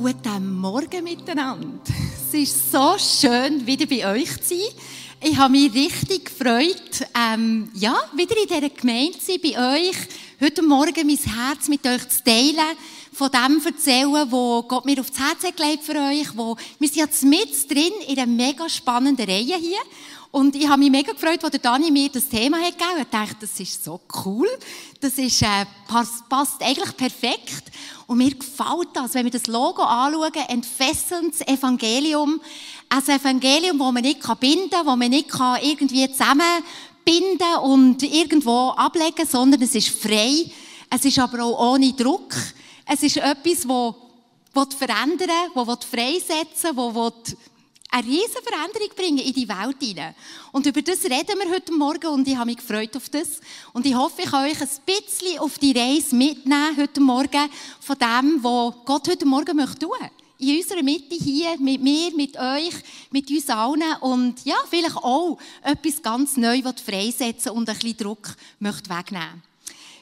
Guten Morgen miteinander. Es ist so schön, wieder bei euch zu sein. Ich habe mich richtig gefreut, ähm, ja, wieder in dieser Gemeinde zu sein, bei euch. Heute Morgen mein Herz mit euch zu teilen, von dem erzählen, wo Gott mir aufs Herz gelegt für euch. Wo, wir sind jetzt mit drin in einer mega spannenden Reihe hier. Und ich habe mich mega gefreut, als Dani mir das Thema hat gegeben hat. Ich dachte, das ist so cool. Das ist, äh, passt, eigentlich perfekt. Und mir gefällt das, wenn wir das Logo anschauen, entfesselndes Evangelium. Ein Evangelium, das man nicht binden kann, das man nicht irgendwie zusammenbinden und irgendwo ablegen sondern es ist frei. Es ist aber auch ohne Druck. Es ist etwas, das verändern will, das freisetzen will, das eine riesige Veränderung bringen in die Welt hinein. Und über das reden wir heute Morgen und ich habe mich gefreut auf das. Und ich hoffe, ich kann euch ein bisschen auf die Reise mitnehmen heute Morgen von dem, was Gott heute Morgen möchte tun. In unserer Mitte hier, mit mir, mit euch, mit uns allen und ja, vielleicht auch etwas ganz Neues freisetzen und ein bisschen Druck möchte wegnehmen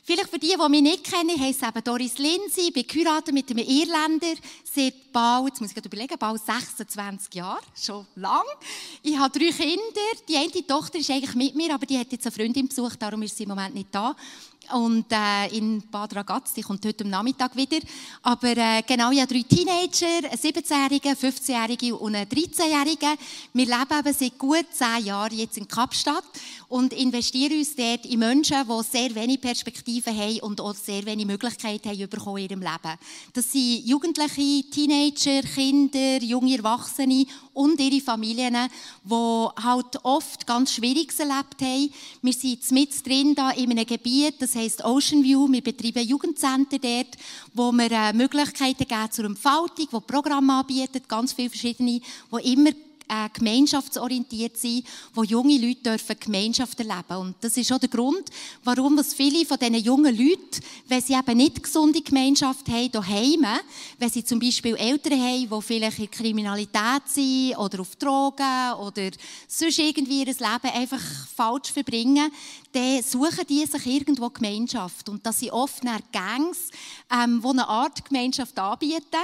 Vielleicht für die, die mich nicht kennen, heisst es eben Doris Lindsay, bin geheiratet mit einem Irländer, seit bald, jetzt muss ich überlegen, bald 26 Jahre, schon lang. Ich habe drei Kinder, die eine Tochter ist eigentlich mit mir, aber die hat jetzt eine Freundin besucht, darum ist sie im Moment nicht da und äh, in Bad Ragaz, die kommt heute am Nachmittag wieder. Aber äh, genau, ich habe drei Teenager, einen 17-Jährigen, einen 15-Jährigen und einen 13-Jährigen. Wir leben eben seit gut zehn Jahren jetzt in Kapstadt und investieren uns dort in Menschen, die sehr wenig Perspektiven haben und auch sehr wenig Möglichkeiten haben in ihrem Leben. Das sind Jugendliche, Teenager, Kinder, junge Erwachsene und ihre Familien, die halt oft ganz Schwieriges erlebt haben. Wir sind mit drin da in einem Gebiet, das heisst Ocean View. Wir betreiben Jugendzentren dort, wo wir äh, Möglichkeiten geben zur Entfaltung, wo Programme anbieten, ganz viele verschiedene, die immer äh, gemeinschaftsorientiert sein, wo junge Leute dürfen Gemeinschaft erleben Und das ist auch der Grund, warum was viele von diesen jungen Leuten, wenn sie eben nicht gesunde Gemeinschaft haben, daheim, wenn sie zum Beispiel Eltern haben, die vielleicht in Kriminalität sind oder auf Drogen oder sonst irgendwie ihr Leben einfach falsch verbringen, dann suchen die sich irgendwo Gemeinschaft. Und das sind oft Gangs, ähm, die eine Art Gemeinschaft anbieten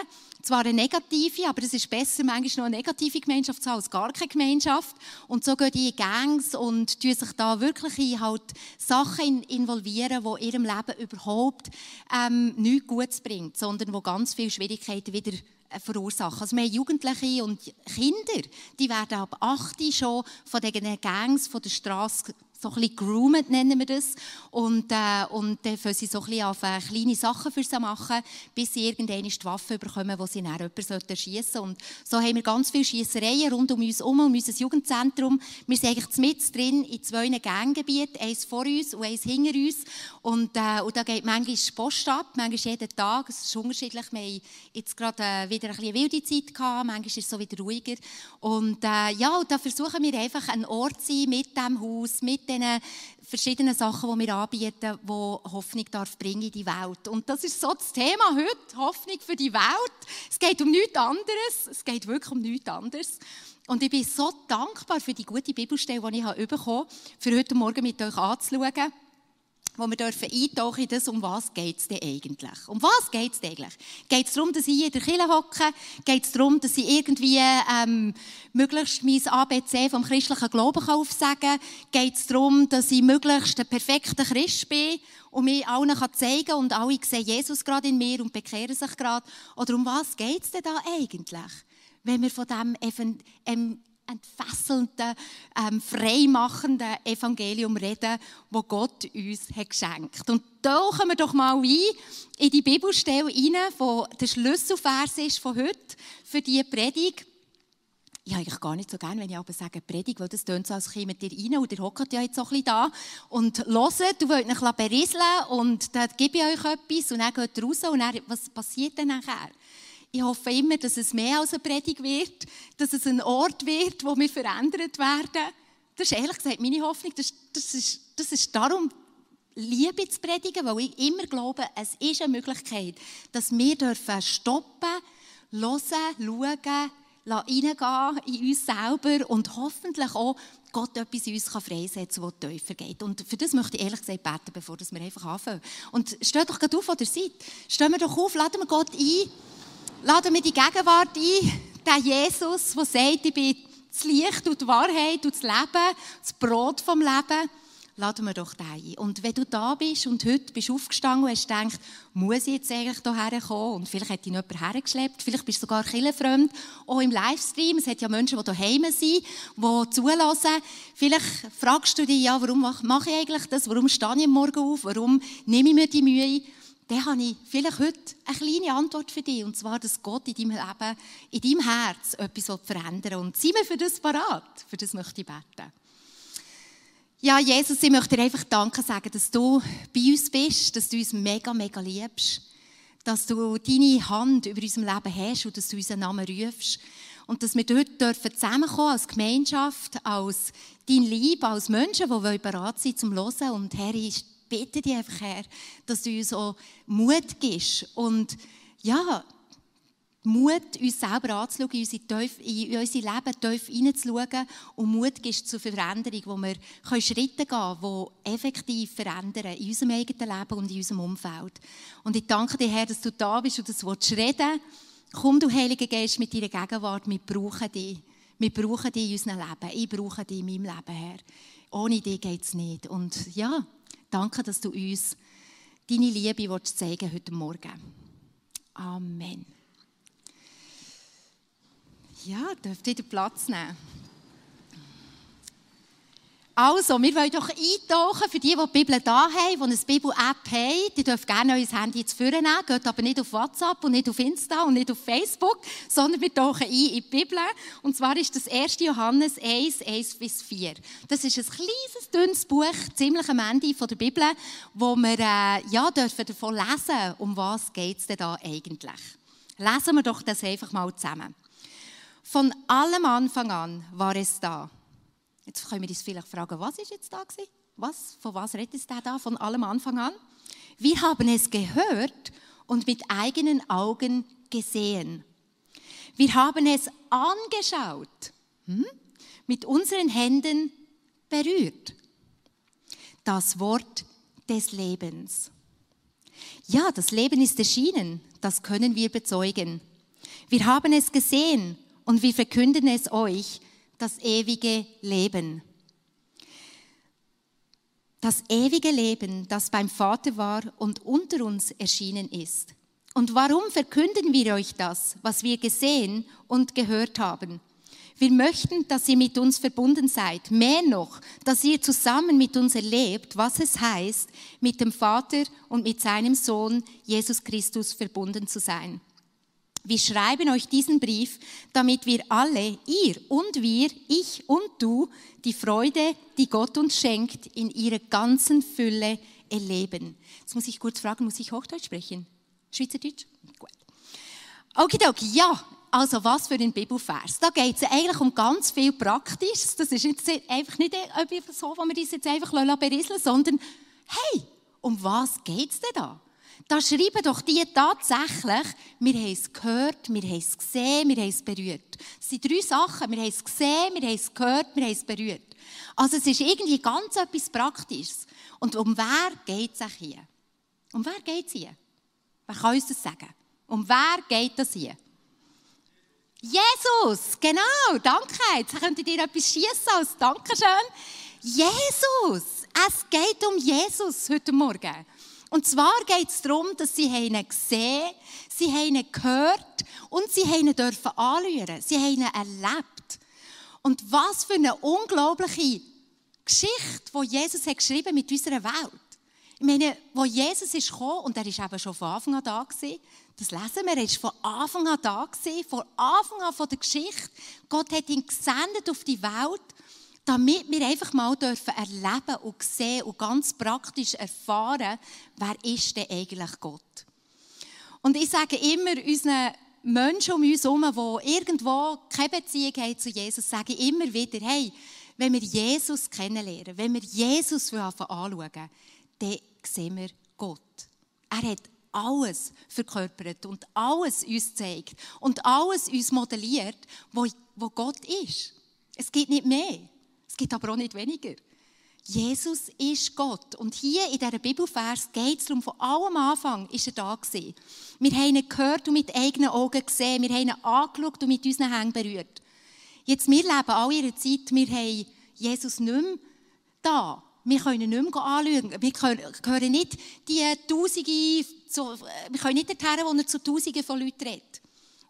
zwar eine negative, aber es ist besser, manchmal noch eine negative Gemeinschaft zu haben als gar keine Gemeinschaft. Und so gehen die in Gangs und tun sich da wirklich in halt Sachen involvieren, die ihrem Leben überhaupt ähm, nichts Gutes bringt, sondern wo ganz viele Schwierigkeiten wieder äh, verursachen. Also haben Jugendliche und Kinder, die werden ab 8 schon von diesen Gangs von der Straße so ein bisschen groomed, nennen wir das. Und, äh, und dann fangen sie so ein bisschen auf äh, kleine Sachen für sie machen, bis sie irgendwann die Waffe bekommen, die sie dann jemanden erschießen sollten. Und so haben wir ganz viele Schiessereien rund um uns herum, um unser Jugendzentrum. Wir sind eigentlich mit drin in zwei Ganggebieten, eins vor uns und eins hinter uns. Und, äh, und da geht manchmal die Post ab, manchmal jeden Tag. Es ist unterschiedlich. Wir haben jetzt gerade äh, wieder ein bisschen wilde Zeit gehabt, manchmal ist es so wieder ruhiger. Und äh, ja, und da versuchen wir einfach einen Ort zu sein mit dem Haus, mit diesen verschiedenen Sachen, die wir anbieten, die Hoffnung darf bringen in die Welt. Und das ist so das Thema heute, Hoffnung für die Welt. Es geht um nichts anderes. Es geht wirklich um nichts anderes. Und ich bin so dankbar für die gute Bibelstelle, die ich bekommen habe, für heute Morgen mit euch anzuschauen wo wir dürfen eintauchen in das, um was geht es denn eigentlich? Um was geht es eigentlich? Geht es darum, dass ich in der Kirche hocke? Geht es darum, dass ich irgendwie ähm, möglichst mein ABC vom christlichen Glauben aufsagen kann? Geht es darum, dass ich möglichst ein perfekter Christ bin und mir allen kann zeigen kann und alle sehen Jesus gerade in mir und bekehren sich gerade? Oder um was geht es denn da eigentlich? Wenn wir von dem ähm, entfesselnden, ähm, freimachenden Evangelium reden, wo Gott uns hat geschenkt. Und tauchen wir doch mal ein in die Bibelstelle rein, wo der Schlüsselvers ist von heute für diese Predigt. Ich habe eigentlich gar nicht so gerne, wenn ich aber sage Predigt, weil das tönt so, als käme ihr rein und ihr hockt ja jetzt so ein bisschen da und hört, du wollt euch berieseln und dann gebe ich euch etwas und dann geht ihr raus und dann, was passiert dann nachher? Ich hoffe immer, dass es mehr als eine Predigt wird, dass es ein Ort wird, wo wir verändert werden. Das ist ehrlich gesagt meine Hoffnung. Das, das, ist, das ist darum, Liebe zu predigen, weil ich immer glaube, es ist eine Möglichkeit, dass wir dürfen stoppen, hören, schauen, reingehen in uns selber und hoffentlich auch Gott etwas in uns freisetzen kann, das tiefer geht. Und für das möchte ich ehrlich gesagt beten, bevor wir einfach anfangen. Und steht doch gerade auf, wo ihr seid. Stehen wir doch auf, laden wir Gott ein, laden wir die Gegenwart ein, der Jesus, der sagt, ich bin das Licht und die Wahrheit und das Leben, das Brot vom Leben laden wir doch den ein. Und wenn du da bist und heute bist aufgestanden und hast gedacht, muss ich jetzt eigentlich hierher kommen? Und vielleicht hat dich jemand hergeschleppt, vielleicht bist du sogar killenfremd, auch im Livestream. Es hat ja Menschen, die daheim sind, die zulassen. Vielleicht fragst du dich, ja, warum mache ich eigentlich das? Warum stehe ich Morgen auf? Warum nehme ich mir die Mühe? Dann habe ich vielleicht heute eine kleine Antwort für dich. Und zwar, dass Gott in deinem Leben, in deinem Herz etwas verändern will. Und sind wir für das parat? Für das möchte ich beten. Ja, Jesus, ich möchte dir einfach Danke sagen, dass du bei uns bist, dass du uns mega, mega liebst, dass du deine Hand über unserem Leben hast und dass du unseren Namen rufst. Und dass wir heute dürfen zusammenkommen als Gemeinschaft, als dein Lieb, als Menschen, die bereit sind zum Hören. Und Herr, ich bitte dich einfach, Herr, dass du uns auch Mut gibst und ja, Mut, uns selber anzuschauen, in unser, Leben tief hineinzuschauen und Mut gibt zur Veränderung, wo wir Schritte gehen können, die effektiv verändern in unserem eigenen Leben und in unserem Umfeld. Und ich danke dir, Herr, dass du da bist und das Wort reden Komm, du Heiliger Geist, mit deiner Gegenwart. Wir brauchen dich. Wir brauchen dich in unserem Leben. Ich brauche dich in meinem Leben, Herr. Ohne dich geht es nicht. Und ja, danke, dass du uns deine Liebe zeigen heute Morgen. Amen. Ja, dürft ihr Platz nehmen. Also, wir wollen doch eintauchen für die, die die Bibel da haben, die eine Bibel-App haben. Die dürfen gerne euer Handy jetzt vornehmen, geht aber nicht auf WhatsApp und nicht auf Insta und nicht auf Facebook, sondern wir tauchen ein in die Bibel. Und zwar ist das 1. Johannes 1, 1 bis 4. Das ist ein kleines, dünnes Buch, ziemlich am Ende der Bibel, wo wir äh, ja, dürfen davon lesen, um was es denn da eigentlich. Lesen wir doch das einfach mal zusammen. Von allem Anfang an war es da. Jetzt können wir uns vielleicht fragen, was ist jetzt da gewesen? Was, von was redet es da Von allem Anfang an? Wir haben es gehört und mit eigenen Augen gesehen. Wir haben es angeschaut, hm? mit unseren Händen berührt. Das Wort des Lebens. Ja, das Leben ist erschienen, das können wir bezeugen. Wir haben es gesehen und wir verkünden es euch, das ewige Leben. Das ewige Leben, das beim Vater war und unter uns erschienen ist. Und warum verkünden wir euch das, was wir gesehen und gehört haben? Wir möchten, dass ihr mit uns verbunden seid. Mehr noch, dass ihr zusammen mit uns erlebt, was es heißt, mit dem Vater und mit seinem Sohn Jesus Christus verbunden zu sein. Wir schreiben euch diesen Brief, damit wir alle, ihr und wir, ich und du, die Freude, die Gott uns schenkt, in ihrer ganzen Fülle erleben. Jetzt muss ich kurz fragen, muss ich Hochdeutsch sprechen? Schweizerdeutsch? Gut. Okidoki, ja. Also was für ein Bibelvers. Da geht es eigentlich um ganz viel Praktisches. Das ist jetzt einfach nicht so, wo wir das jetzt einfach berieseln sondern hey, um was geht es denn da? Da schreiben doch die tatsächlich, wir haben es gehört, wir haben es gesehen, wir haben es berührt. Das sind drei Sachen. Wir haben es gesehen, wir haben es gehört, wir haben es berührt. Also es ist irgendwie ganz etwas Praktisches. Und um wer geht es hier? Um wer geht es hier? Wer kann uns das sagen? Um wer geht es hier? Jesus, genau, danke. Jetzt könntet ihr etwas schießen als Dankeschön. Jesus, es geht um Jesus heute Morgen. Und zwar geht es darum, dass sie ihn gesehen sie haben ihn gehört und sie ihn dürfen anschauen. Sie ihn erlebt. Und was für eine unglaubliche Geschichte, die Jesus hat geschrieben mit unserer Welt. Ich meine, wo Jesus ist gekommen, und er ist eben schon von Anfang an da gewesen, das lesen wir, er ist von Anfang an da gewesen, von Anfang an von der Geschichte. Gott hat ihn gesendet auf die Welt damit wir einfach mal dürfen erleben und sehen und ganz praktisch erfahren, wer ist denn eigentlich Gott. Und ich sage immer unseren Menschen um uns herum, die irgendwo keine Beziehung haben zu Jesus, sage ich immer wieder, hey, wenn wir Jesus kennenlernen, wenn wir Jesus anschauen, dann sehen wir Gott. Er hat alles verkörpert und alles uns zeigt und alles uns modelliert, wo, wo Gott ist. Es gibt nicht mehr. Es gibt aber auch nicht weniger. Jesus ist Gott. Und hier in dieser Bibelvers geht es darum, von allem Anfang ist er da gewesen. Wir haben ihn gehört und mit eigenen Augen gesehen. Wir haben ihn angeschaut und mit unseren Händen berührt. Jetzt, wir leben all ihre Zeit, wir haben Jesus nicht mehr da. Wir können ihn nicht mehr anschauen. Wir können nicht die Tausende, wir können nicht dorthin, wo er zu Tausenden von Leuten redet.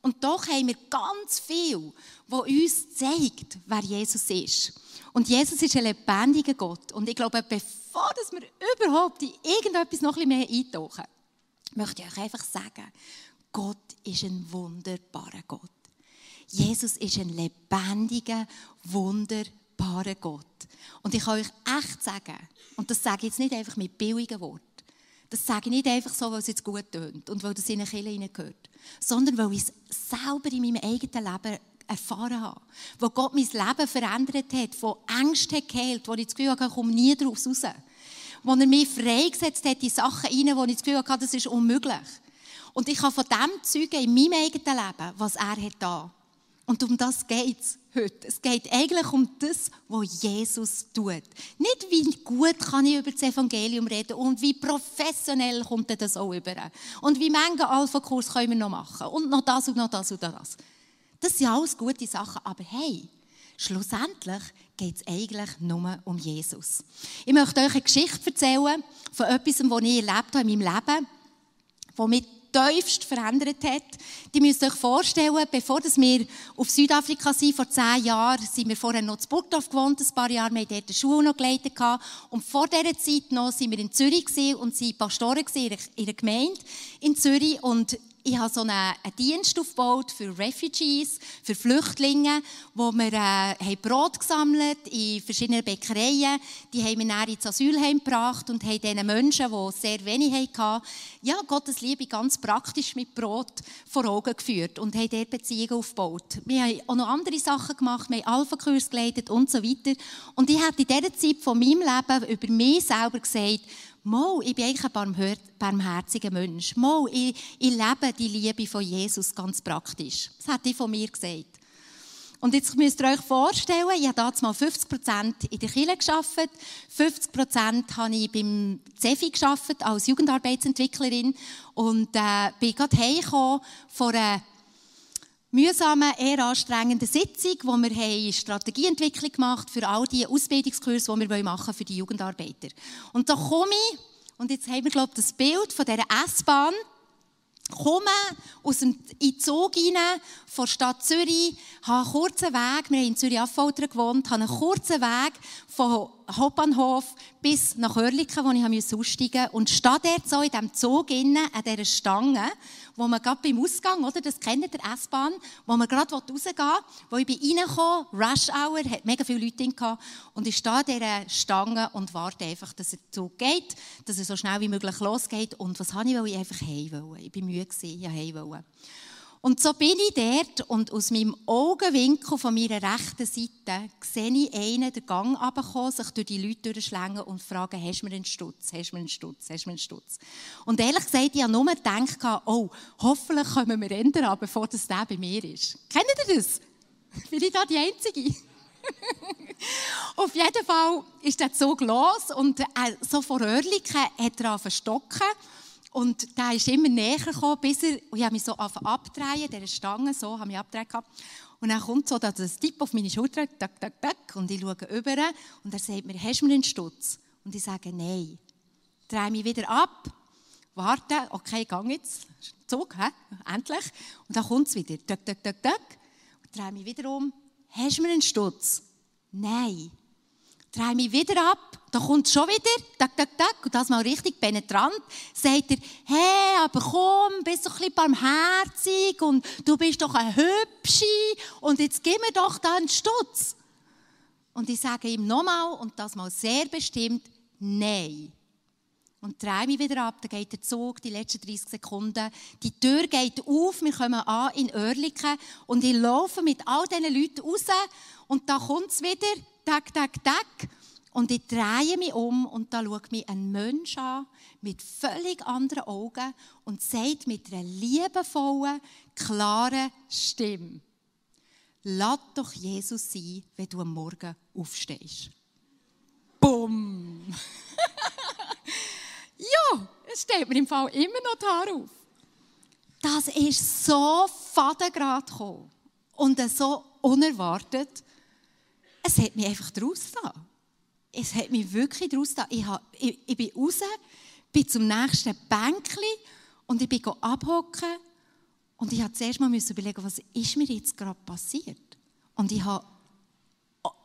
Und doch haben wir ganz viel, was uns zeigt, wer Jesus ist. Und Jesus ist ein lebendiger Gott. Und ich glaube, bevor wir überhaupt in irgendetwas noch ein bisschen mehr eintauchen, möchte ich euch einfach sagen, Gott ist ein wunderbarer Gott. Jesus ist ein lebendiger, wunderbarer Gott. Und ich kann euch echt sagen, und das sage ich jetzt nicht einfach mit billigen Worten, das sage ich nicht einfach so, weil es jetzt gut tönt und weil das in eine Kirche hineingehört, sondern weil ich es selber in meinem eigenen Leben erfahren habe. Wo Gott mein Leben verändert hat, von Ängsten geheilt, wo ich das Gefühl habe, ich komme nie daraus raus. Wo er mich freigesetzt hat in Sachen rein, wo ich das Gefühl habe, das ist unmöglich. Und ich habe von dem zeugen in meinem eigenen Leben, was er hat da. Und um das geht es heute. Es geht eigentlich um das, was Jesus tut. Nicht, wie gut kann ich über das Evangelium reden und wie professionell kommt das auch über. Und wie viele Alpha-Kurs können wir noch machen. Und noch das und noch das und das. Das sind alles gute Sachen, aber hey, schlussendlich geht es eigentlich nur um Jesus. Ich möchte euch eine Geschichte erzählen von etwas, was ich erlebt habe in meinem Leben, das mich tiefst verändert hat. Die müsst euch vorstellen, bevor wir auf Südafrika sind, vor zehn Jahren, sind wir vorher noch in Burgdorf gewohnt, ein paar Jahre, wir haben dort Schule noch geleitet. Und vor dieser Zeit noch sind wir in Zürich und waren Pastoren in einer Gemeinde in Zürich. Und ich habe so einen, einen, Dienst aufgebaut für Refugees, für Flüchtlinge, wo wir äh, Brot gesammelt in verschiedenen Bäckereien. Die haben wir dann ins Asylheim gebracht und haben diesen Menschen, die sehr wenig hatten, ja, Gottes Liebe ganz praktisch mit Brot vor Augen geführt und haben dort Beziehungen aufgebaut. Wir haben auch noch andere Sachen gemacht, wir haben Alpha-Kurs geleitet und so weiter. Und ich habe in dieser Zeit von meinem Leben über mich selber gesagt, Mal, ich bin eigentlich ein barmherziger Mensch. Mal, ich, ich lebe die Liebe von Jesus ganz praktisch. Das hat ich von mir gesagt. Und jetzt müsst ihr euch vorstellen, ich habe damals mal 50% in der Kirche gearbeitet, 50% habe ich beim CEFI gearbeitet als Jugendarbeitsentwicklerin und äh, bin gerade heimgekommen von einer mühsamen, eher anstrengenden Sitzung, wo wir eine Strategieentwicklung gemacht für all die Ausbildungskurse, die wir machen für die Jugendarbeiter. Und da komme ich, und jetzt haben wir, glaube ich, das Bild von dieser S-Bahn, komme aus dem, in Zug rein, von der Stadt Zürich, habe einen kurzen Weg, wir haben in Zürich-Affoltern gewohnt, habe einen kurzen Weg von Hauptbahnhof bis nach Oerlikon, wo ich aussteigen musste, und stehe dort so in diesem Zug innen, an dieser Stange, wo man gerade beim Ausgang, oder, das kennt ihr, der S-Bahn, wo man gerade rausgehen will, wo ich bin reingekommen, Rush Hour, hat mega viele Leute gehabt, und ich stehe an dieser Stange und warte einfach, dass der Zug geht, dass er so schnell wie möglich losgeht, und was habe ich, ich einfach heim. Ich war müde, ich heim wollte. Und so bin ich dort und aus meinem Augenwinkel von meiner rechten Seite sehe ich einen den Gang runterkommen, sich durch die Leute durchschlängen und fragen, hast du mir einen Stutz, hast du mir einen Stutz, hast du mir einen Stutz. Und ehrlich gesagt, ich habe nur gedacht, oh, hoffentlich kommen wir ändern, bevor das der bei mir ist. Kennt ihr das? Bin ich da die Einzige? Auf jeden Fall ist der Zug los und äh, so vor Oerlikon hat er verstocken und der ist immer näher gekommen, bis er, ich habe mich so abdrehen, dieser Stange, so, habe mich abgedreht Und dann kommt so das Tipp auf meine Schulter, tak, tak, tak, und ich schaue über und er sagt mir, hast du mir einen Stutz? Und ich sage, nein. Drehe mich wieder ab, warte, okay, gang jetzt, Zug, hä? endlich. Und dann kommt es wieder, tak, tak, tak, tak, und drehe mich wieder um, hast du mir einen Stutz? Nein drehe mich wieder ab, da kommt schon wieder, tak, tak, tak, und das mal richtig penetrant, sagt er, hey, aber komm, bist doch ein bisschen barmherzig und du bist doch ein Hübschi und jetzt gib mir doch da einen Stutz. Und ich sage ihm nochmal, und das mal sehr bestimmt, nein. Und drehe mich wieder ab, dann geht der Zug, die letzten 30 Sekunden. Die Tür geht auf, wir kommen an in Oerlikon und ich laufe mit all diesen Leuten raus und da kommt es wieder, tak, tak, tak. Und ich drehe mich um und da schaut mich ein Mensch an mit völlig anderen Augen und sagt mit einer liebevollen, klaren Stimme: Lass doch Jesus sein, wenn du am Morgen aufstehst. Bumm! ja, es steht mir im Fall immer noch die Haare auf. Das ist so fadengrad gekommen und so unerwartet. Es hat mich einfach draus getan. Es hat mich wirklich draus getan. Ich, ich, ich bin raus, bin zum nächsten Bänkchen und ich bin abhocken und ich musste zuerst mal überlegen, was ist mir jetzt gerade passiert. Und ich habe,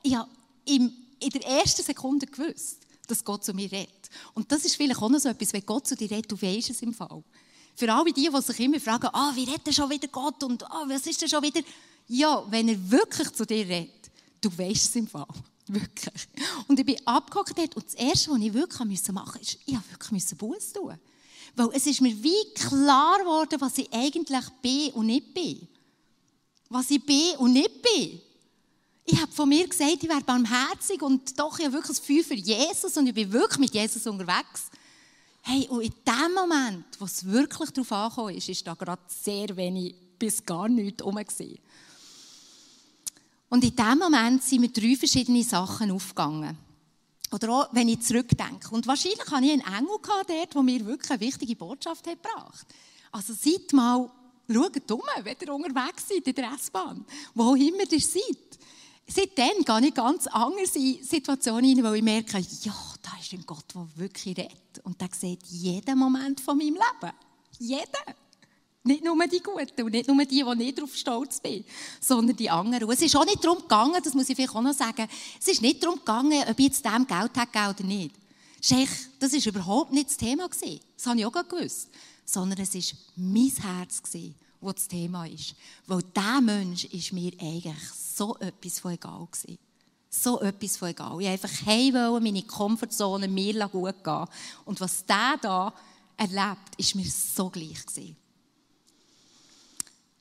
ich habe in der ersten Sekunde gewusst, dass Gott zu mir redet. Und das ist vielleicht auch noch so etwas, wenn Gott zu dir redet, du weißt es im Fall. Für alle die, die sich immer fragen, ah, wie redet schon wieder Gott und ah, was ist denn schon wieder? Ja, wenn er wirklich zu dir redet, du weißt es im Fall. Wirklich. Und ich bin abgehockt dort und das Erste, was ich wirklich machen musste, ist, ich musste wirklich Buß tun. Weil es ist mir wie klar geworden, was ich eigentlich bin und nicht bin. Was ich bin und nicht bin. Ich habe von mir gesagt, ich wäre barmherzig und doch ich habe wirklich das Feuer für Jesus und ich bin wirklich mit Jesus unterwegs. Hey, und in dem Moment, wo es wirklich darauf angekommen ist, ist da gerade sehr wenig bis gar nichts herum. Und in dem Moment sind mir drei verschiedene Sachen aufgegangen. Oder auch, wenn ich zurückdenke. Und wahrscheinlich hatte ich einen Engel dort, der mir wirklich eine wichtige Botschaft hat gebracht Also seid mal, schaut um, wenn ihr unterwegs seid in der S-Bahn, wo immer ihr seid. Seitdem gehe ich ganz anders in Situationen hinein, weil ich merke, ja, da ist ein Gott, der wirklich redet. Und der sieht jeden Moment von meinem Leben. Jeden. Nicht nur die Guten und nicht nur die, die nicht darauf stolz sind, sondern die anderen. Und es ist auch nicht darum gegangen, das muss ich vielleicht auch noch sagen, es ist nicht darum gegangen, ob ich jetzt dem Geld hätte oder nicht. Das war überhaupt nicht das Thema. Das habe ich auch gewusst. Sondern es war mein Herz, das das Thema ist. Weil dieser Mensch ist mir eigentlich so etwas von egal gewesen. So etwas von egal. Ich wollte einfach heim, meine Komfortzone mir gut gehen. Und was der da erlebt, ist mir so gleich gewesen.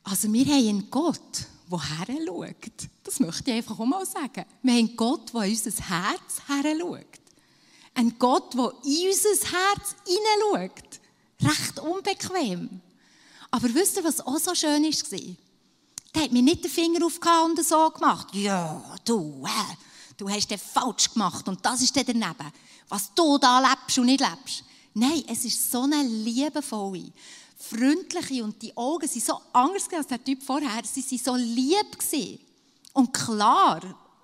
Also wir haben einen Gott, der her schaut. Das möchte ich einfach auch mal sagen. Wir haben einen Gott, der in unser Herz her schaut. Ein Gott, der in unser Herz hineinschaut. Recht unbequem. Aber wisst ihr, was auch so schön war? Der hat mir nicht den Finger aufgehauen und so gemacht. Ja, du, äh, du hast den falsch gemacht und das ist dann daneben. Was du da lebst und nicht lebst. Nein, es ist so eine liebevolle, freundliche und die Augen sind so anders als der Typ vorher. Sie waren so lieb gewesen. und klar.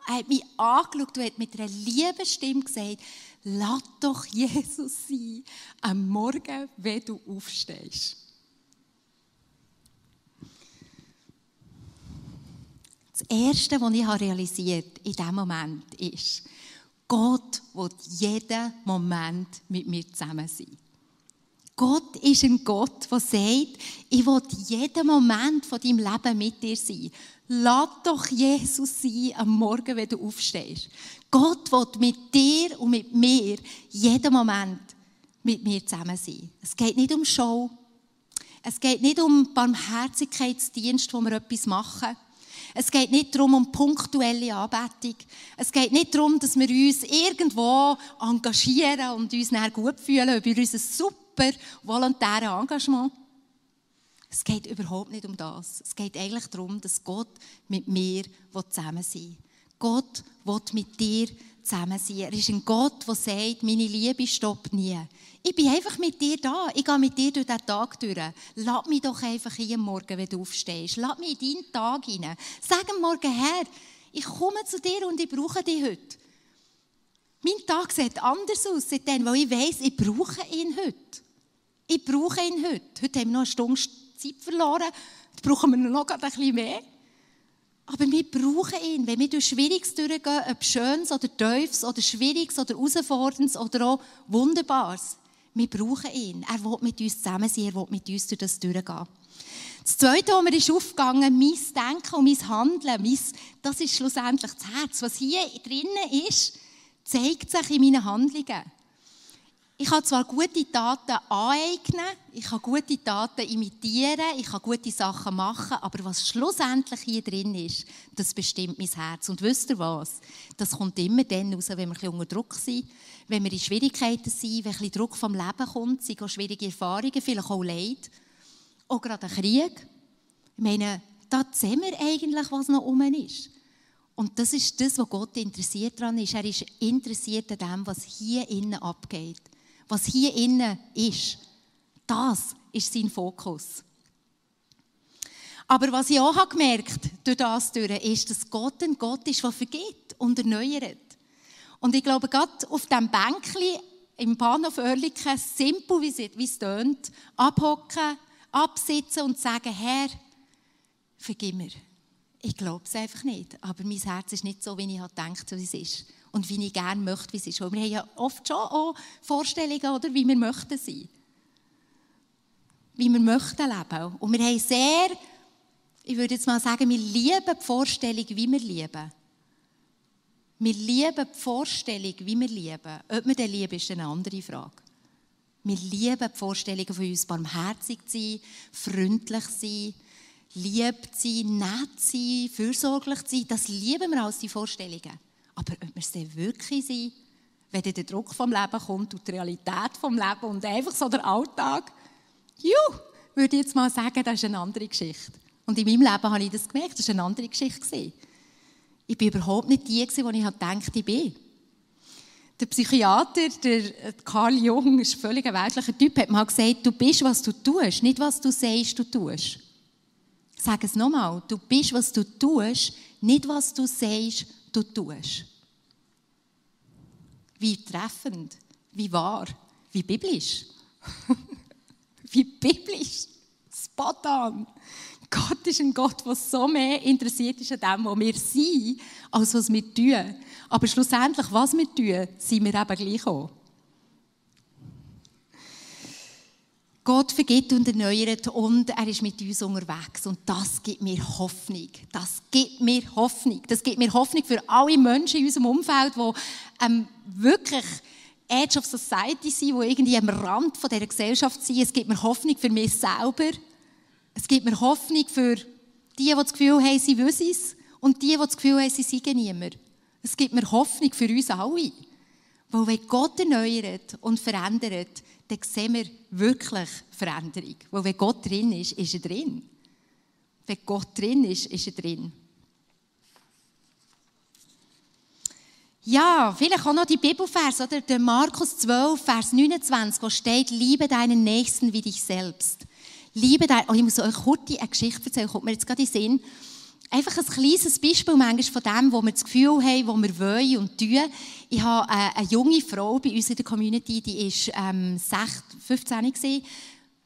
Er hat mich angeschaut und hat mit einer lieben Stimme gesagt, lass doch Jesus sein am Morgen, wenn du aufstehst. Das Erste, was ich realisiert in diesem Moment ist, Gott will jeden Moment mit mir zusammen sein. Gott ist ein Gott, der sagt, ich will jeden Moment von deinem Leben mit dir sein. Lass doch Jesus sein am Morgen, wenn du aufstehst. Gott will mit dir und mit mir jeden Moment mit mir zusammen sein. Es geht nicht um Show. Es geht nicht um Barmherzigkeitsdienst, wo wir etwas machen. Es geht nicht darum, um punktuelle Anbetung. Es geht nicht darum, dass wir uns irgendwo engagieren und uns gut fühlen über unser super super volontäre Engagement. Es geht überhaupt nicht um das. Es geht eigentlich darum, dass Gott mit mir zusammen sein will. Gott will mit dir zusammen sein. Er ist ein Gott, der sagt, meine Liebe stoppt nie. Ich bin einfach mit dir da. Ich gehe mit dir durch diesen Tag durch. Lass mich doch einfach hier Morgen, wenn du aufstehst. Lass mich in deinen Tag hinein. Sag am Morgen, Herr, ich komme zu dir und ich brauche dich heute. Mein Tag sieht anders aus seitdem, ich weiss, ich brauche ihn heute. Ich brauche ihn heute. Heute haben wir noch eine Stunde Zeit verloren. Jetzt brauchen wir noch ein bisschen mehr. Aber wir brauchen ihn. Wenn wir durch Schwieriges durchgehen, ob Schönes oder Teufels oder Schwieriges oder Herausforderndes oder auch Wunderbares, wir brauchen ihn. Er will mit uns zusammen sein, er will mit uns durch das durchgehen. Das Zweite, was mir ist aufgegangen, mein Denken und mein Handeln, mein, das ist schlussendlich das Herz. Was hier drinnen ist, zeigt sich in meinen Handlungen. Ich kann zwar gute Taten aneignen, ich kann gute Taten imitieren, ich kann gute Sachen machen, aber was schlussendlich hier drin ist, das bestimmt mein Herz. Und wisst ihr was? Das kommt immer dann raus, wenn wir ein unter Druck sind, wenn wir in Schwierigkeiten sind, wenn ein bisschen Druck vom Leben kommt, sind auch schwierige Erfahrungen, vielleicht auch Leid, auch gerade ein Krieg. Ich meine, da sehen wir eigentlich, was noch um ist. Und das ist das, was Gott interessiert daran ist. Er ist interessiert an dem, was hier innen abgeht. Was hier innen ist. Das ist sein Fokus. Aber was ich auch gemerkt habe, durch das durch, ist, dass Gott ein Gott ist, der vergibt und erneuert. Und ich glaube, gerade auf diesem Bänkchen im Bahnhof Oerlikon, simpel wie es, tönt, abhocken, absitzen und sagen, Herr, vergib mir. Ich glaube es einfach nicht. Aber mein Herz ist nicht so, wie ich gedacht habe, wie es ist. Und wie ich gerne möchte, wie es ist. Und wir haben ja oft schon auch Vorstellungen, oder, wie wir möchten sein. Wie wir möchten leben. Und wir haben sehr, ich würde jetzt mal sagen, wir lieben die Vorstellung, wie wir leben. Wir lieben die Vorstellung, wie wir lieben. Ob wir den lieben, ist eine andere Frage. Wir lieben die Vorstellung von uns, barmherzig zu sein, freundlich zu sein, lieb zu sein, nett zu sein, fürsorglich zu sein, das lieben wir als die Vorstellungen. Aber ob wir es dann wirklich sind, wenn der Druck vom Leben kommt und die Realität vom Leben und einfach so der Alltag, juh, würde ich jetzt mal sagen, das ist eine andere Geschichte. Und in meinem Leben habe ich das gemerkt, das war eine andere Geschichte. Ich war überhaupt nicht die, die ich dachte, ich bin. Der Psychiater, der Karl Jung, ist ein völlig weltlicher Typ, hat mal gesagt, du bist, was du tust, nicht was du sagst, du tust. Sag es nochmal. Du bist, was du tust, nicht was du sagst, du tust. Wie treffend, wie wahr, wie biblisch. wie biblisch. Spot on. Gott ist ein Gott, der so mehr interessiert ist an dem, was wir sind, als was wir tun. Aber schlussendlich, was wir tun, sind wir eben gleich auch. Gott vergibt und erneuert und er ist mit uns unterwegs. Und das gibt mir Hoffnung. Das gibt mir Hoffnung. Das gibt mir Hoffnung für alle Menschen in unserem Umfeld, die ähm, wirklich Edge of Society sind, die irgendwie am Rand von dieser Gesellschaft sind. Es gibt mir Hoffnung für mich selber. Es gibt mir Hoffnung für die, die das Gefühl haben, sie wissen es. Und die, die das Gefühl haben, sie seien niemand. Es gibt mir Hoffnung für uns alle. Weil wenn Gott erneuert und verändert, dann sehen wir wirklich Veränderung. Weil wenn Gott drin ist, ist er drin. Wenn Gott drin ist, ist er drin. Ja, vielleicht auch noch die Bibelvers, oder? Der Markus 12, Vers 29, wo steht, liebe deinen Nächsten wie dich selbst. Liebe deinen, oh, ich muss euch kurz eine Geschichte erzählen, kommt mir jetzt gerade in den Sinn einfach ein kleines Beispiel manchmal von dem, wo wir das Gefühl haben, wo wir wollen und tun. Ich habe äh, eine junge Frau bei uns in der Community, die ist ähm, 15 gewesen,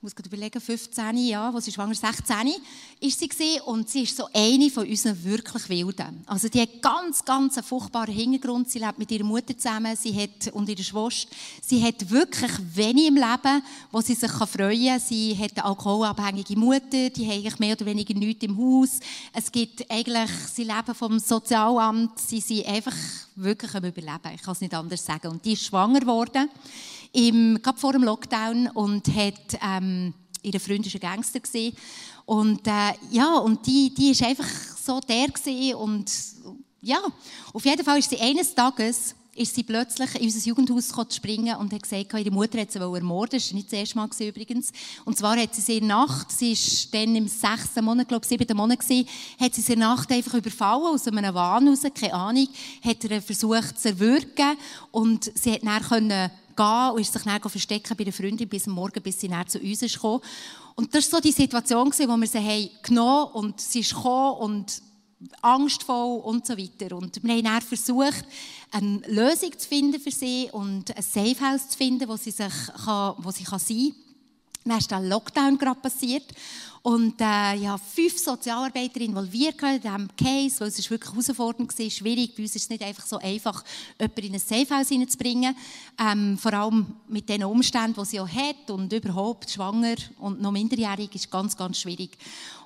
muss gerade überlegen, 15, ja, wo sie schwanger 16, ist sie gewesen, und sie ist so eine von unseren wirklich Wilden. Also die hat ganz, ganz einen furchtbaren Hintergrund. Sie lebt mit ihrer Mutter zusammen, sie hat, und ihrer Schwester. Sie hat wirklich wenig im Leben, wo sie sich freuen kann. Sie hat eine alkoholabhängige Mutter, die hat eigentlich mehr oder weniger nichts im Haus. Es gibt eigentlich, sie leben vom Sozialamt, sie sind einfach wirklich am Überleben. Ich kann es nicht anders sagen. Und die ist schwanger geworden im, gerade vor dem Lockdown und hat, ähm, ihre Freund war ein Gangster gewesen. und äh, ja, und die, die ist einfach so der gewesen. und ja, auf jeden Fall ist sie eines Tages ist sie plötzlich in unser Jugendhaus springen und hat gesagt, ihre Mutter hat sie ermorden. Das war nicht das erste Mal übrigens. Und zwar hat sie sie in der Nacht, sie war dann im sechsten Monat, glaube ich, siebten Monat gewesen, hat sie sie in der Nacht einfach überfallen, aus einem Wahn raus, keine Ahnung, hat er versucht zu erwürgen und sie hat dann können gehen und ist sich dann verstecken bei der Freundin bis Morgen, bis sie dann zu uns ist gekommen. Und das war so die Situation, wo wir sie haben genommen und sie ist gekommen und angstvoll und so weiter. Und wir haben dann versucht, eine Lösung zu finden für sie und ein Safehouse zu finden, wo sie, sich kann, wo sie kann sein kann. Dann ist der Lockdown gerade passiert und äh, ja, fünf Sozialarbeiter involviert in diesem Case, weil es ist wirklich herausfordernd war, schwierig. Bei uns ist es nicht einfach so einfach, jemanden in ein Safehouse hineinzubringen. Ähm, vor allem mit den Umständen, die sie auch hat und überhaupt schwanger und noch minderjährig, ist ganz, ganz schwierig.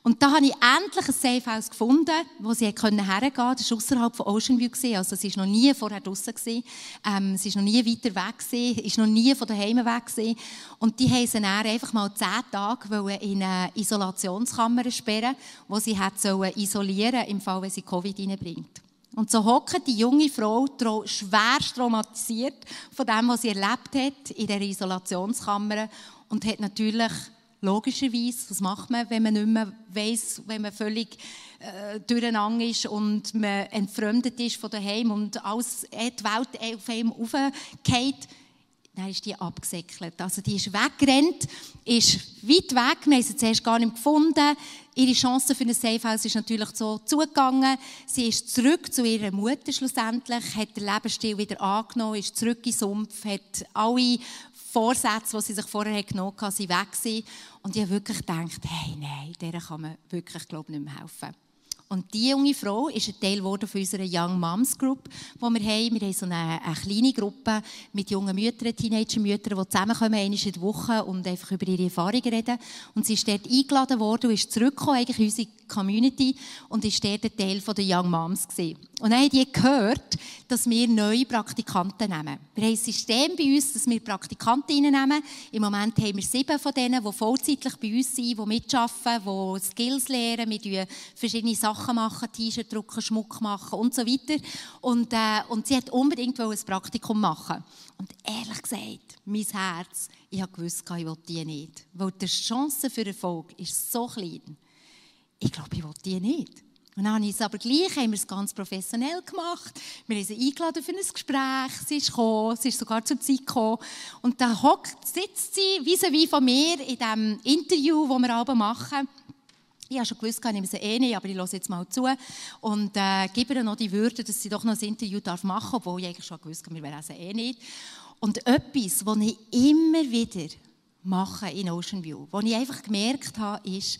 Und da habe ich endlich ein Safehouse gefunden, wo sie hergehen konnte. Das war außerhalb von Ocean View. Also sie war noch nie vorher draußen. Ähm, sie war noch nie weiter weg. Sie war noch nie von daheim weg. Gewesen. Und die haben sie dann einfach mal zehn Tage in eine Isolationskammer sperren, wo sie hat isolieren im Fall, wenn sie Covid reinbringt. Und so hockt die junge Frau schwerst traumatisiert von dem, was sie erlebt hat in der Isolationskammer und hat natürlich logischerweise. Was macht man, wenn man nicht mehr weiss, wenn man völlig äh, durcheinander ist und man entfremdet ist von daheim und alles, die Welt auf einem aufgeht? Dann ist die abgesäckelt. Also die ist weggerannt, ist weit weg, wir haben sie zuerst gar nicht gefunden. Ihre Chance für ein Safehouse ist natürlich so zugegangen. Sie ist zurück zu ihrer Mutter schlussendlich, hat den Lebensstil wieder angenommen, ist zurück in Sumpf, hat alle Vorsätze, die sie sich vorher genommen hat, sind weg. Und ich habe wirklich gedacht, hey, nein, der kann man wirklich, glaube ich, nicht mehr helfen. Und diese junge Frau ist ein Teil von unserer Young Moms Group, die wir haben. Wir haben so eine, eine kleine Gruppe mit jungen Müttern, Teenager-Müttern, die zusammenkommen, einmal in der Woche und einfach über ihre Erfahrungen reden. Und sie ist dort eingeladen worden und ist zurückgekommen eigentlich in unsere Community und ist dort ein Teil der Young Moms gewesen. Und dann haben die gehört, dass wir neue Praktikanten nehmen. Wir haben ein System bei uns, dass wir Praktikanten nehmen. Im Moment haben wir sieben von denen, die vollzeitlich bei uns sind, die mitarbeiten, die Skills lernen, wir verschiedene Sachen machen, T-Shirt drucken, Schmuck machen und so weiter. Und, äh, und sie hat unbedingt ein Praktikum machen. Und ehrlich gesagt, mein Herz, ich habe gewusst, ich will die nicht. Weil die Chance für Erfolg ist so klein. Ich glaube, ich will die nicht. Und dann habe ich es aber gleich, haben wir es ganz professionell gemacht. Wir haben sie eingeladen für ein Gespräch. Sie ist gekommen, sie ist sogar zur Zeit gekommen. Und dann hockt, sitzt sie vis-à-vis von mir in diesem Interview, das wir alle machen. Ich habe schon gewusst, ich nehme sie eh nicht, aber ich höre jetzt mal zu und äh, gebe ihr noch die Würde, dass sie doch noch ein Interview darf machen darf, obwohl ich eigentlich schon gewusst habe, wir wären sie eh nicht. Und etwas, was ich immer wieder mache in Ocean View, was ich einfach gemerkt habe, ist,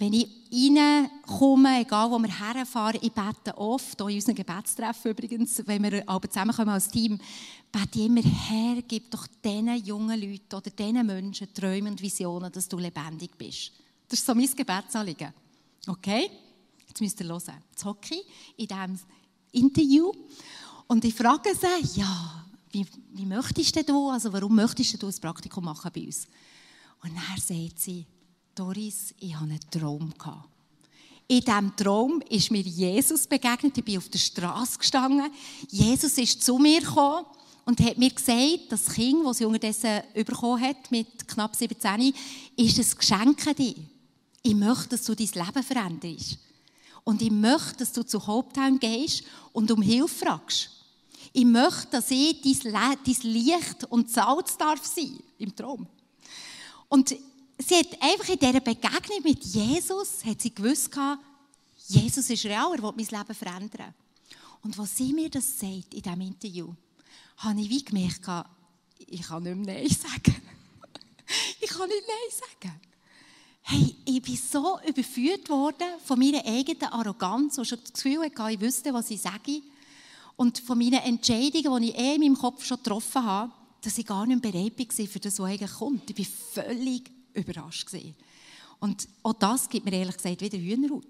wenn ich reinkomme, egal wo wir herfahren, ich bete oft, auch in unseren Gebetstreffen übrigens, wenn wir alle zusammenkommen als Team, bete ich immer, Herr, gib doch diesen jungen Leuten oder diesen Menschen Träume und Visionen, dass du lebendig bist. Das ist so mein Gebetsanliegen. Okay? Jetzt müsst ihr hören. Jetzt hocke ich in diesem Interview und ich frage sie, ja, wie, wie möchtest du, also warum möchtest du ein Praktikum machen bei uns? Und dann sagt sie, Doris, ich hatte einen Traum. In diesem Traum ist mir Jesus begegnet. Ich bin auf der Straße gestanden. Jesus ist zu mir gekommen und hat mir gesagt, das Kind, das sie unterdessen bekommen hat, mit knapp 17, ist ein Geschenk an dich. Ich möchte, dass du dein Leben veränderst. Und ich möchte, dass du zu Haupttown gehst und um Hilfe fragst. Ich möchte, dass ich dein, Licht und Salz darf sein im Traum. Und sie hat einfach in dieser Begegnung mit Jesus, hat sie gewusst, Jesus ist real, er will mein Leben verändern. Und was sie mir das sagt in diesem Interview, habe ich wie gemerkt, ich kann nicht mehr Nein sagen. ich kann nicht Nein sagen. Hey, ich bin so überführt worden von meiner eigenen Arroganz, wo ich schon das Gefühl hatte, ich wüsste, was ich sage. Und von meinen Entscheidungen, die ich eh in meinem Kopf schon getroffen habe, dass ich gar nicht bereit war für das, was eigentlich kommt. Ich bin völlig überrascht gewesen. Und auch das gibt mir ehrlich gesagt wieder Hühnerhaut.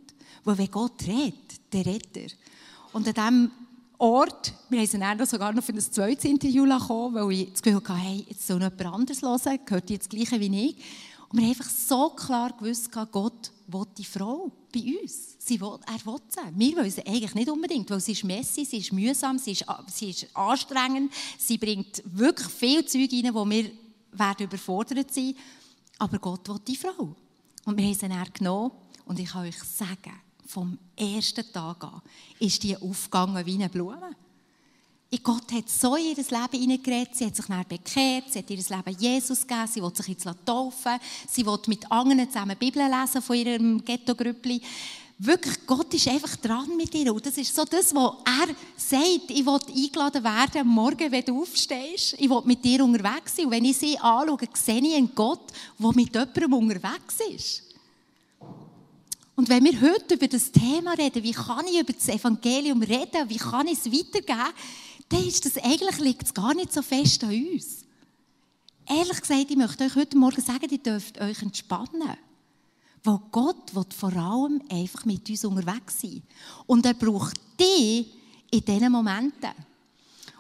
Weil wenn Gott redet, dann redet. Und an diesem Ort, wir sie dann sogar noch für ein zweites Interview kommen, weil ich das Gefühl hatte, hey, jetzt soll noch jemand anderes hören, gehört jetzt das Gleiche wie ich. Und wir haben einfach so klar gewusst, Gott will die Frau bei uns. Sie will, er will sie. Wir wollen sie eigentlich nicht unbedingt, weil sie ist messy, sie ist mühsam, sie ist, sie ist anstrengend, sie bringt wirklich viel Zeug rein, wo wir werden überfordert sein aber Gott will die Frau. Und wir haben sie dann genommen. Und ich kann euch sagen, vom ersten Tag an ist die aufgegangen wie eine Blume. Gott hat so in ihr Leben hineingeredet, sie hat sich dann bekehrt, sie hat ihr Leben Jesus gegeben, sie will sich jetzt taufen, sie will mit anderen zusammen Bibel lesen von ihrem Ghetto-Grüppli wirklich, Gott ist einfach dran mit dir. Und das ist so das, was er sagt. Ich will eingeladen werden, morgen, wenn du aufstehst. Ich will mit dir unterwegs sein. Und wenn ich sie anschaue, sehe ich einen Gott, der mit jemandem unterwegs ist. Und wenn wir heute über das Thema reden, wie kann ich über das Evangelium reden, wie kann ich es weitergeben, dann ist das eigentlich liegt es gar nicht so fest an uns. Ehrlich gesagt, ich möchte euch heute Morgen sagen, ihr dürft euch entspannen. Weil Gott will vor allem einfach mit uns unterwegs sein. Und er braucht dich in diesen Momenten.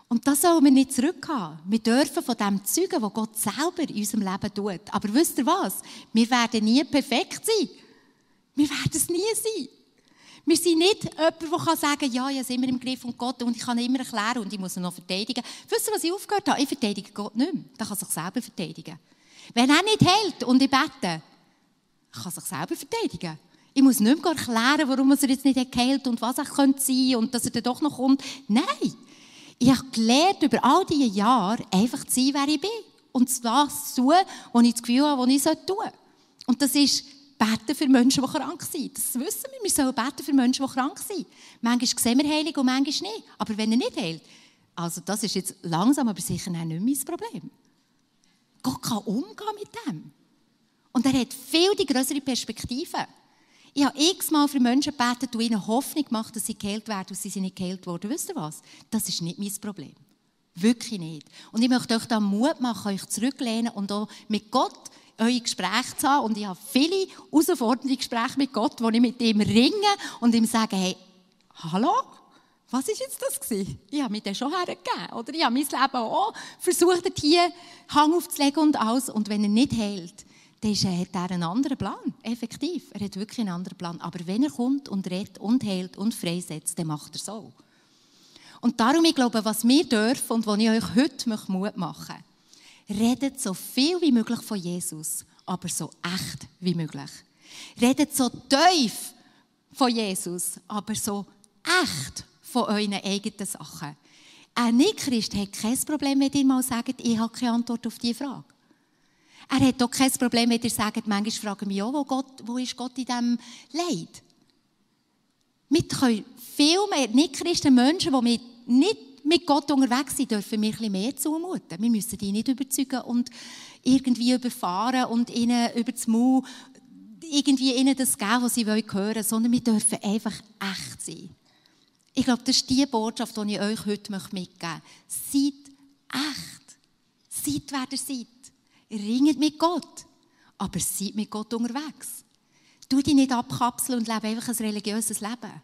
Und das sollen wir nicht zurückhaben. Wir dürfen von dem zeugen, was Gott selber in unserem Leben tut. Aber wisst ihr was? Wir werden nie perfekt sein. Wir werden es nie sein. Wir sind nicht jemand, der sagen kann, ja, ich habe immer im Griff und Gott und ich kann immer erklären und ich muss ihn noch verteidigen. Wisst ihr, was ich aufgehört habe? Ich verteidige Gott nicht mehr. Der kann sich selber verteidigen. Wenn er nicht hält und ich bete, kann sich selber verteidigen. Ich muss nicht mehr erklären, warum er jetzt nicht geheilt und was er könnte sein und dass er dann doch noch kommt. Nein. Ich habe gelernt, über all diese Jahre einfach zu sein, wer ich bin. Und das zu tun, was ich das Gefühl habe, was ich tun soll. Und das ist beten für Menschen, die krank sind. Das wissen wir. Wir sollen beten für Menschen, die krank sind. Manchmal sehen wir Heilung und manchmal nicht. Aber wenn er nicht heilt, also das ist jetzt langsam, aber sicher nicht mein Problem. Gott kann umgehen mit dem. Und er hat viel die größere Perspektive. Ich habe x-mal für Menschen gebetet und ihnen Hoffnung gemacht, dass sie geheilt werden und sie sind nicht geheilt worden. Wisst ihr was? Das ist nicht mein Problem. Wirklich nicht. Und ich möchte euch da Mut machen, euch zurücklehnen und auch mit Gott eure Gespräche zu haben. Und ich habe viele herausfordernde Gespräche mit Gott, wo ich mit ihm ringe und ihm sage, hey, hallo? Was ist jetzt das gewesen? Ich habe mir das schon hergegeben. Oder ich habe mein Leben auch versucht, hier Hang aufzulegen und alles. Und wenn er nicht heilt, dann hat er einen anderen Plan. Effektiv. Er hat wirklich einen anderen Plan. Aber wenn er kommt und redet und heilt und freisetzt, dann macht er so. Und darum, ich glaube, was wir dürfen und was ich euch heute Mut machen möchte, redet so viel wie möglich von Jesus, aber so echt wie möglich. Redet so tief von Jesus, aber so echt von euren eigenen Sachen. Ein Nicht-Christ hat kein Problem, wenn ihr mal sagt, ich habe keine Antwort auf diese Frage. Er hat auch kein Problem, wenn ihr sagt, manchmal fragen mich auch, wo, Gott, wo ist Gott in diesem Leid? Wir können viel mehr Nicht-Christen, Menschen, die nicht mit Gott unterwegs sind, dürfen wir ein mehr zumuten. Wir müssen die nicht überzeugen und irgendwie überfahren und ihnen über das Maul irgendwie ihnen das geben, was sie hören wollen, sondern wir dürfen einfach echt sein. Ich glaube, das ist die Botschaft, die ich euch heute mitgeben möchte. Seid echt. Seid, wer ihr seid. Ringet mit Gott. Aber seid mit Gott unterwegs. Du dich nicht abkapseln und lebe einfach ein religiöses Leben.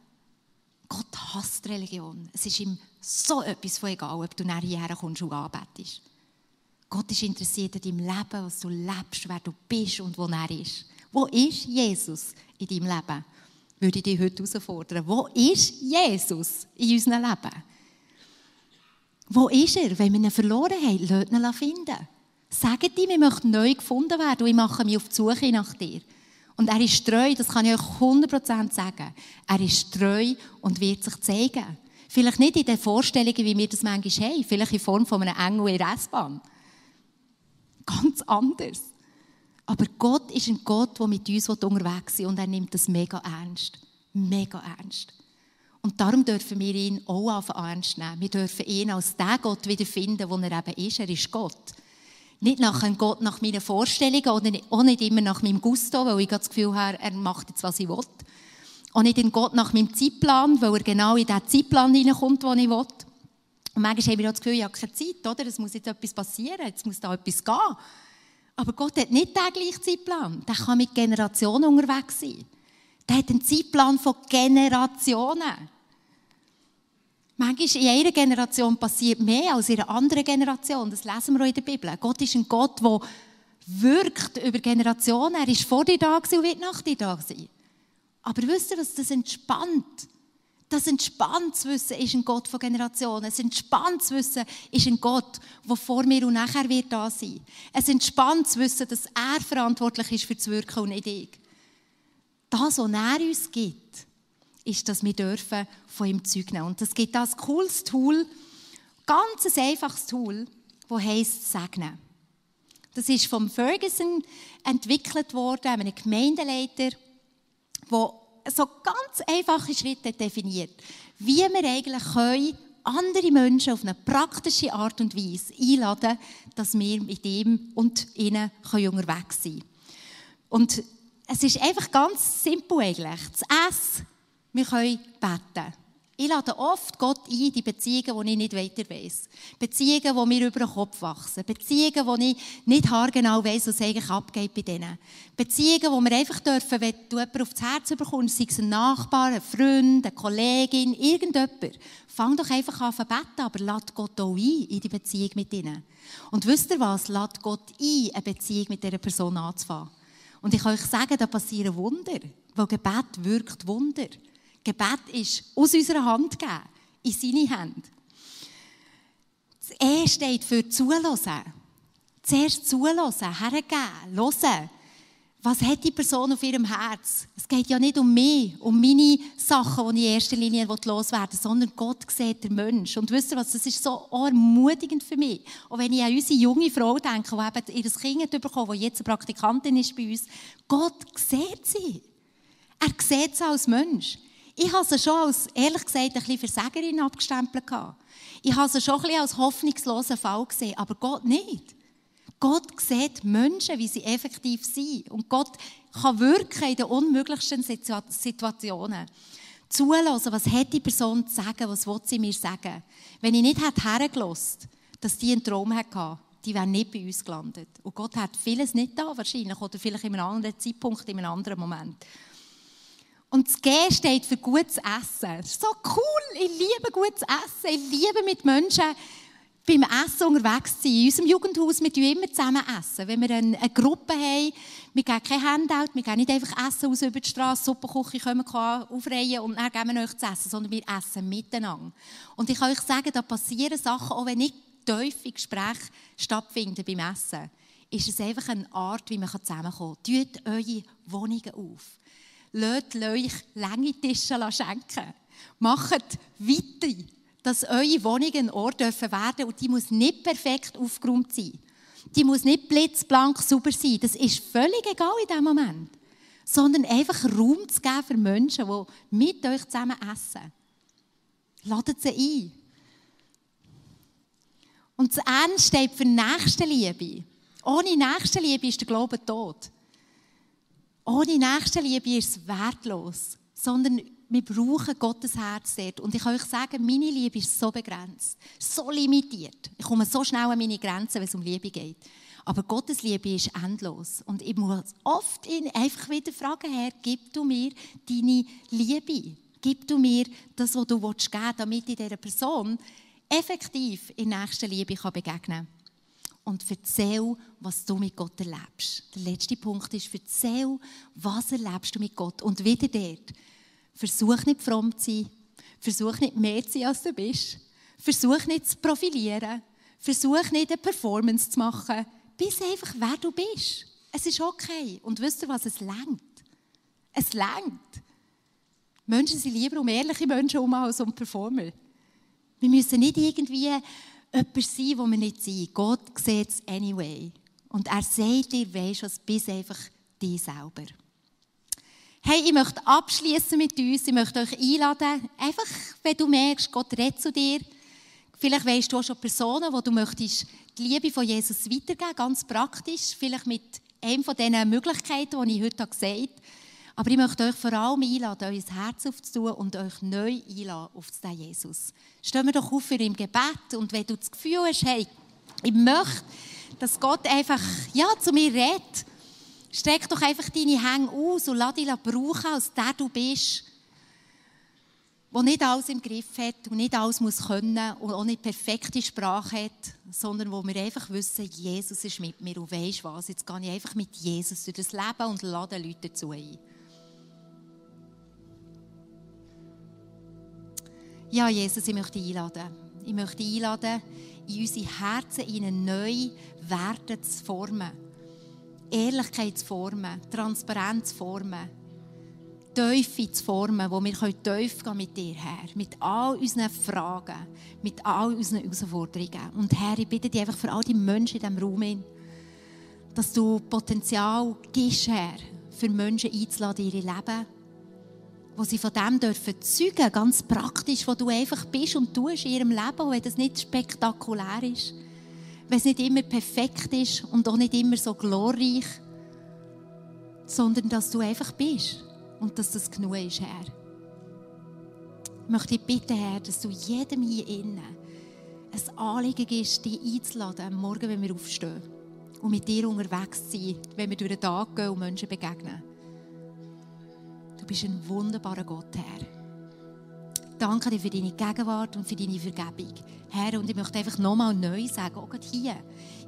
Gott hasst Religion. Es ist ihm so etwas von egal, ob du nachher hierher kommst und anbetest. Gott ist interessiert an deinem Leben, was du lebst, wer du bist und wo er ist. Wo ist Jesus in deinem Leben? Würde ich dich heute herausfordern. Wo ist Jesus in unserem Leben? Wo ist er? Wenn wir ihn verloren haben, lasst ihn finden. Sagt ihm, wir möchten neu gefunden werden und ich mache mich auf die Suche nach dir. Und er ist treu, das kann ich euch 100% sagen. Er ist treu und wird sich zeigen. Vielleicht nicht in den Vorstellungen, wie wir das manchmal haben, vielleicht in Form von einem Engel in der S-Bahn. Ganz anders. Aber Gott ist ein Gott, der mit uns unterwegs ist und er nimmt das mega ernst. Mega ernst. Und darum dürfen wir ihn auch ernst nehmen. Wir dürfen ihn als den Gott wiederfinden, wo er eben ist. Er ist Gott. Nicht nach einem Gott nach meinen Vorstellungen oder auch nicht immer nach meinem Gusto, weil ich das Gefühl habe, er macht jetzt, was ich will. Auch nicht in Gott nach meinem Zeitplan, weil er genau in den Zeitplan hineinkommt, den ich will. Und manchmal haben wir auch das Gefühl, ich habe keine Zeit, oder? Es muss jetzt etwas passieren, jetzt muss da etwas gehen. Aber Gott hat nicht den gleichen Zeitplan. Der kann mit Generationen unterwegs sein. Der hat einen Zeitplan von Generationen. Manchmal in einer Generation passiert mehr als in einer anderen Generation. Das lesen wir auch in der Bibel. Gott ist ein Gott, der wirkt über Generationen. Er ist vor dir da und wird nach dir da sein. Aber wisst ihr, was das entspannt? Das entspannt zu wissen, ist ein Gott von Generationen. Es entspannt zu wissen, ist ein Gott, der vor mir und nachher wird da sein. Es entspannt zu wissen, dass er verantwortlich ist für das Wirken und nicht ich. Das, was er uns gibt, ist, dass wir dürfen von ihm Zeug nehmen. Und es gibt das cooles Tool, ganz ein einfaches Tool, das heisst Segnen. Das ist vom Ferguson entwickelt worden, einem Gemeindeleiter, der so ganz einfache Schritte definiert, wie wir eigentlich können andere Menschen auf eine praktische Art und Weise einladen, dass wir mit ihm und ihnen unterwegs sein können. Und es ist einfach ganz simpel eigentlich. Das S wir können beten. Ich lade oft Gott ein, die Beziehungen, die ich nicht weiter weiss. Beziehungen, die mir über den Kopf wachsen. Beziehungen, wo ich nicht haargenau weiss, was eigentlich abgeht bei denen. Beziehungen, wo wir einfach dürfen, wenn du jemanden aufs Herz bekommst, sei es ein Nachbar, ein Freund, eine Kollegin, irgendjemand, fang doch einfach an zu beten, aber lad Gott auch ein in die Beziehung mit ihnen. Und wisst ihr was? Lad Gott ein, eine Beziehung mit dieser Person anzufangen. Und ich kann euch sagen, da passieren Wunder. Weil Gebet wirkt Wunder. Gebet ist aus unserer Hand gegeben, in seine Hände. Das E steht für zulassen. Zuerst zulassen, hergeben, hören. was hat die Person auf ihrem Herz? Es geht ja nicht um mich, um meine Sachen, die ich in erster Linie loswerden will, sondern Gott sieht den Mensch. Und wisst ihr was, das ist so ermutigend für mich. Und wenn ich an unsere junge Frau denke, die eben ihr Kind bekommen die jetzt eine Praktikantin ist bei uns, Gott sieht sie. Er sieht sie als Mensch. Ich habe sie schon als, ehrlich gesagt, ein bisschen Versägerin abgestempelt. Ich habe sie schon ein bisschen als hoffnungslosen Fall gesehen, aber Gott nicht. Gott sieht Menschen, wie sie effektiv sind. Und Gott kann wirken in den unmöglichsten Situationen. Zulassen, was hat die Person zu sagen, was will sie mir sagen. Wenn ich nicht hergelassen dass die einen Traum hatte, die wäre nicht bei uns gelandet. Und Gott hat vieles nicht da, wahrscheinlich, oder vielleicht in einem anderen Zeitpunkt, in einem anderen Moment. Und das G steht für gutes Essen. Das ist so cool. Ich liebe gutes Essen. Ich liebe mit Menschen beim Essen unterwegs sein. In unserem Jugendhaus, wir essen immer zusammen. Essen. Wenn wir eine, eine Gruppe haben, wir geben kein Handout, wir gehen nicht einfach Essen aus über die Straße, Suppenküche können wir aufreihen und dann geben wir euch zu essen, sondern wir essen miteinander. Und ich kann euch sagen, da passieren Sachen, auch wenn nicht tiefe Gespräche stattfinden beim Essen, ist es einfach eine Art, wie man zusammenkommen kann. Tut eure Wohnungen auf. Lasst euch lange Tische schenken. Macht weiter dass eure Wohnung ein Ort werden dürfen und die muss nicht perfekt aufgeräumt sein. Die muss nicht blitzblank sauber sein. Das ist völlig egal in diesem Moment. Sondern einfach Raum zu geben für Menschen, die mit euch zusammen essen. Ladet sie ein. Und das N steht für Nächstenliebe. Ohne Nächstenliebe ist der Glaube tot. Ohne Nächstenliebe ist es wertlos. Sondern wir brauchen Gottes Herz dort. Und ich kann euch sagen, meine Liebe ist so begrenzt, so limitiert. Ich komme so schnell an meine Grenzen, wenn es um Liebe geht. Aber Gottes Liebe ist endlos. Und ich muss oft ihn einfach wieder fragen, Herr, gib du mir deine Liebe. Gib du mir das, was du geben willst, damit ich dieser Person effektiv in nächster Liebe begegnen kann. Und erzähl, was du mit Gott erlebst. Der letzte Punkt ist, erzähl, was erlebst du mit Gott. Und wieder dort, Versuch nicht fromm zu sein. Versuch nicht mehr zu sein, als du bist. Versuch nicht zu profilieren. Versuch nicht eine Performance zu machen. Bist einfach, wer du bist. Es ist okay. Und wisst ihr was? Es längt. Es längt. Menschen sind lieber um ehrliche Menschen herum als um Performer. Wir müssen nicht irgendwie jemand sein, wo wir nicht sind. Gott sieht es anyway. Und er sagt dir, weisst was, bist einfach dich selber. Hey, ich möchte abschließen mit uns. Ich möchte euch einladen, einfach, wenn du merkst, Gott redet zu dir. Vielleicht weißt du auch schon Personen, wo du möchtest die Liebe von Jesus weitergeben, ganz praktisch. Vielleicht mit einem von diesen Möglichkeiten, die ich heute gesagt habe. Aber ich möchte euch vor allem einladen, euer Herz aufzutun und euch neu einladen auf den Jesus. Stehen wir doch auf für im Gebet und wenn du das Gefühl hast, hey, ich möchte, dass Gott einfach ja, zu mir redet, Streck doch einfach deine Hänge aus und lass dich brauchen, als der du bist, der nicht alles im Griff hat und nicht alles muss können und auch nicht perfekte Sprache hat, sondern wo wir einfach wissen, Jesus ist mit mir und weisst was, jetzt gehe ich einfach mit Jesus durch das Leben und lade Leute dazu ein. Ja, Jesus, ich möchte einladen. Ich möchte einladen, in unsere Herzen ihnen neu Werte zu formen Ehrlichkeit zu formen, Transparenz zu formen, Teufel zu formen, wo wir tief gehen mit dir, Herr, mit all unseren Fragen, mit all unseren Herausforderungen. Und Herr, ich bitte dich einfach für all die Menschen in diesem Raum, dass du Potenzial gibst, Herr, für Menschen einzuladen in ihr Leben, wo sie von dem dürfen zeugen, ganz praktisch, wo du einfach bist und tust in ihrem Leben, wenn das nicht spektakulär ist wenn es nicht immer perfekt ist und auch nicht immer so glorreich, sondern dass du einfach bist und dass das genug ist, Herr. Ich möchte dich bitten, Herr, dass du jedem hier innen ein Anliegen ist, dich einzuladen, am Morgen, wenn wir aufstehen und mit dir unterwegs sind, wenn wir durch den Tag gehen und Menschen begegnen. Du bist ein wunderbarer Gott, Herr. Danke dir für deine Gegenwart und für deine Vergebung. Herr, und ich möchte einfach nochmal neu sagen, auch hier,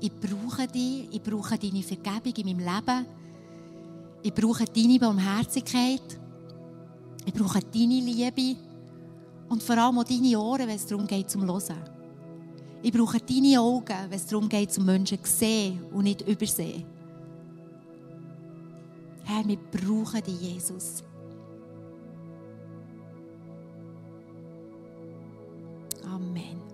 ich brauche dich, ich brauche deine Vergebung in meinem Leben, ich brauche deine Barmherzigkeit, ich brauche deine Liebe und vor allem auch deine Ohren, wenn es darum geht, zum Hören. Ich brauche deine Augen, wenn es darum geht, zum Menschen zu sehen und nicht übersehen. Herr, wir brauchen dich, Jesus. Amen.